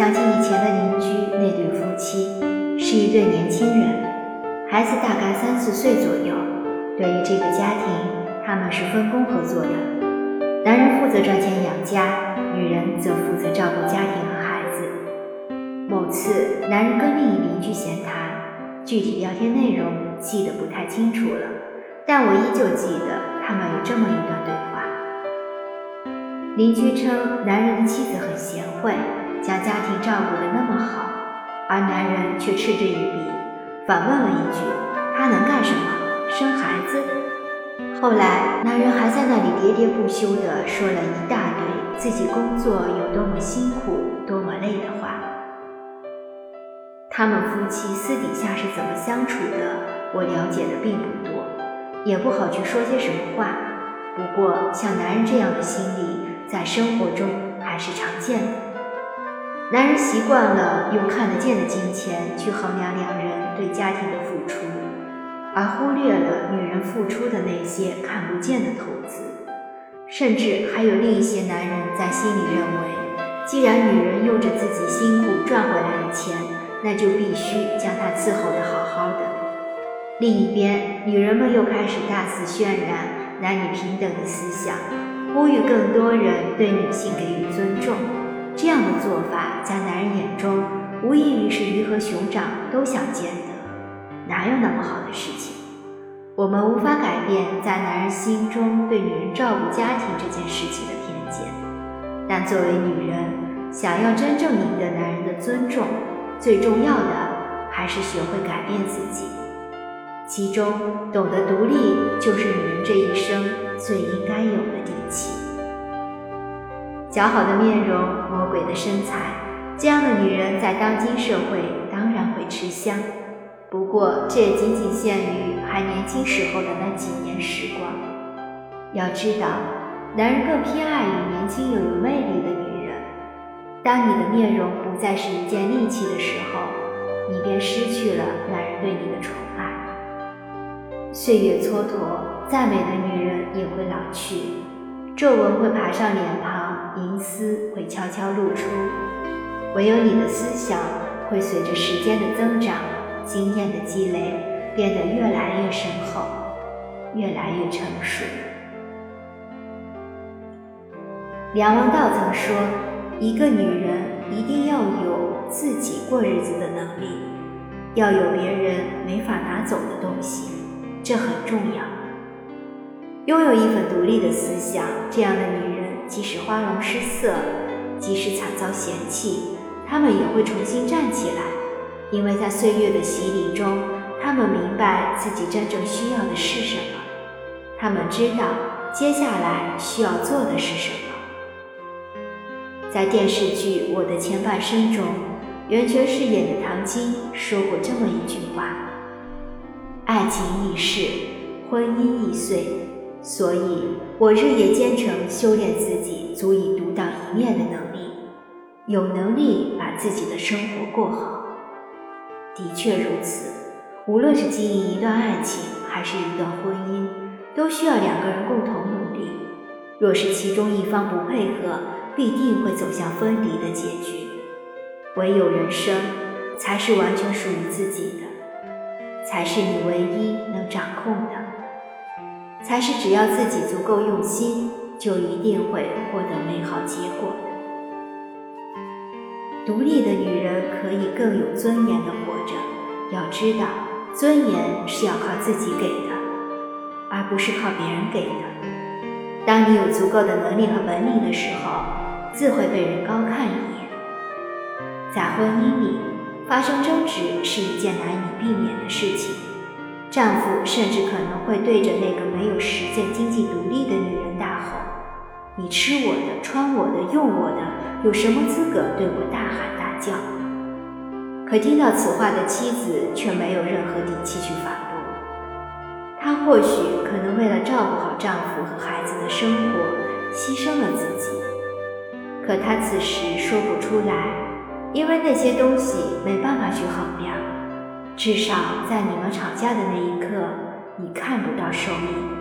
想起以前的邻居那对夫妻，是一对年轻人，孩子大概三四岁左右。对于这个家庭，他们是分工合作的，男人负责赚钱养家，女人则负责照顾家庭和孩子。某次，男人跟另一邻居闲谈，具体聊天内容记得不太清楚了，但我依旧记得他们有这么一段对话。邻居称，男人的妻子很贤惠。将家庭照顾得那么好，而男人却嗤之以鼻，反问了一句：“他能干什么？生孩子？”后来，男人还在那里喋喋不休地说了一大堆自己工作有多么辛苦、多么累的话。他们夫妻私底下是怎么相处的，我了解的并不多，也不好去说些什么话。不过，像男人这样的心理，在生活中还是常见的。男人习惯了用看得见的金钱去衡量两人对家庭的付出，而忽略了女人付出的那些看不见的投资。甚至还有另一些男人在心里认为，既然女人用着自己辛苦赚回来的钱，那就必须将她伺候得好好的。另一边，女人们又开始大肆渲染男女平等的思想，呼吁更多人对女性给予尊重。这样的做法，人眼中，无异于是鱼和熊掌都想兼得，哪有那么好的事情？我们无法改变在男人心中对女人照顾家庭这件事情的偏见，但作为女人，想要真正赢得男人的尊重，最重要的还是学会改变自己。其中，懂得独立，就是女人这一生最应该有的底气。姣好的面容，魔鬼的身材，这样的女人在当今社会当然会吃香。不过，这也仅仅限于还年轻时候的那几年时光。要知道，男人更偏爱于年轻又有魅力的女人。当你的面容不再是一件利器的时候，你便失去了男人对你的宠爱。岁月蹉跎，再美的女人也会老去，皱纹会爬上脸庞。银丝会悄悄露出，唯有你的思想会随着时间的增长、经验的积累，变得越来越深厚，越来越成熟。梁文道曾说：“一个女人一定要有自己过日子的能力，要有别人没法拿走的东西，这很重要。拥有一份独立的思想，这样的女人。”即使花容失色，即使惨遭嫌弃，他们也会重新站起来，因为在岁月的洗礼中，他们明白自己真正需要的是什么，他们知道接下来需要做的是什么。在电视剧《我的前半生》中，袁泉饰演的唐晶说过这么一句话：“爱情易逝，婚姻易碎。”所以，我日夜兼程修炼自己足以独当一面的能力，有能力把自己的生活过好。的确如此，无论是经营一段爱情，还是一段婚姻，都需要两个人共同努力。若是其中一方不配合，必定会走向分离的结局。唯有人生，才是完全属于自己的，才是你唯一能掌控的。才是只要自己足够用心，就一定会获得美好结果。独立的女人可以更有尊严的活着。要知道，尊严是要靠自己给的，而不是靠别人给的。当你有足够的能力和本领的时候，自会被人高看一眼。在婚姻里，发生争执是一件难以避免的事情。丈夫甚至可能会对着那个没有实践经济独立的女人大吼：“你吃我的，穿我的，用我的，有什么资格对我大喊大叫？”可听到此话的妻子却没有任何底气去反驳。她或许可能为了照顾好丈夫和孩子的生活，牺牲了自己，可她此时说不出来，因为那些东西没办法去衡量。至少在你们吵架的那一刻，你看不到收益。